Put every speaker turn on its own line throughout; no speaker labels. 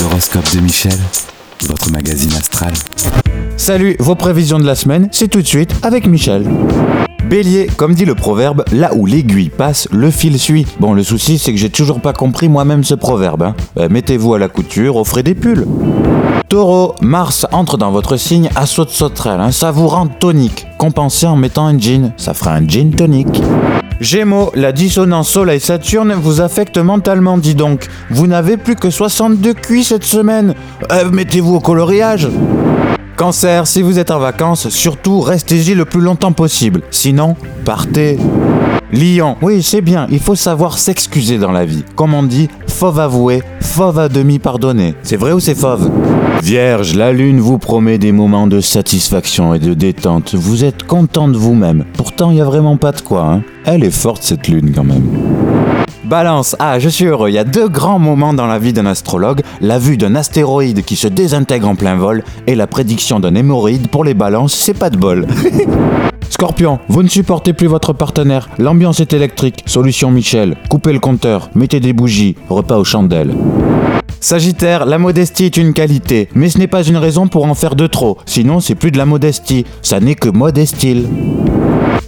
L'horoscope de Michel, votre magazine astral.
Salut, vos prévisions de la semaine, c'est tout de suite avec Michel. Bélier, comme dit le proverbe, là où l'aiguille passe, le fil suit. Bon, le souci, c'est que j'ai toujours pas compris moi-même ce proverbe. hein. Euh, Mettez-vous à la couture, offrez des pulls. Taureau, Mars entre dans votre signe à saut de sauterelle, un savourant tonique. Compensé en mettant un jean, ça fera un gin tonique. Gémeaux, la dissonance Soleil-Saturne vous affecte mentalement, dis donc. Vous n'avez plus que 62 cuits cette semaine. Euh, Mettez-vous au coloriage. Cancer, si vous êtes en vacances, surtout restez-y le plus longtemps possible. Sinon, partez. Lion, oui, c'est bien, il faut savoir s'excuser dans la vie. Comme on dit, fauve avoué, fauve à demi pardonné. C'est vrai ou c'est fauve? Vierge, la lune vous promet des moments de satisfaction et de détente. Vous êtes content de vous-même. Pourtant, il n'y a vraiment pas de quoi. Hein. Elle est forte cette lune quand même. Balance, ah je suis heureux, il y a deux grands moments dans la vie d'un astrologue, la vue d'un astéroïde qui se désintègre en plein vol et la prédiction d'un hémorroïde pour les balances, c'est pas de bol. Scorpion, vous ne supportez plus votre partenaire, l'ambiance est électrique, solution Michel, coupez le compteur, mettez des bougies, repas aux chandelles. Sagittaire, la modestie est une qualité, mais ce n'est pas une raison pour en faire de trop, sinon c'est plus de la modestie, ça n'est que modestile.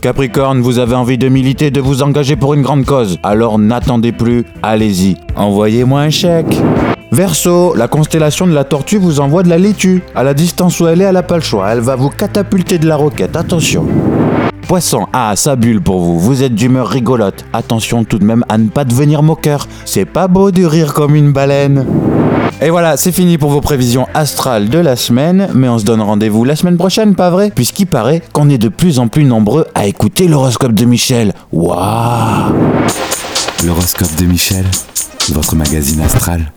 Capricorne, vous avez envie de militer, de vous engager pour une grande cause. Alors n'attendez plus, allez-y. Envoyez-moi un chèque. Verseau, la constellation de la tortue vous envoie de la laitue. À la distance où elle est, elle n'a pas choix. Elle va vous catapulter de la roquette, attention. Poisson, ah, ça bulle pour vous. Vous êtes d'humeur rigolote. Attention tout de même à ne pas devenir moqueur. C'est pas beau de rire comme une baleine. Et voilà, c'est fini pour vos prévisions astrales de la semaine, mais on se donne rendez-vous la semaine prochaine, pas vrai? Puisqu'il paraît qu'on est de plus en plus nombreux à écouter l'horoscope de Michel. Waouh
L'horoscope de Michel, votre magazine astral.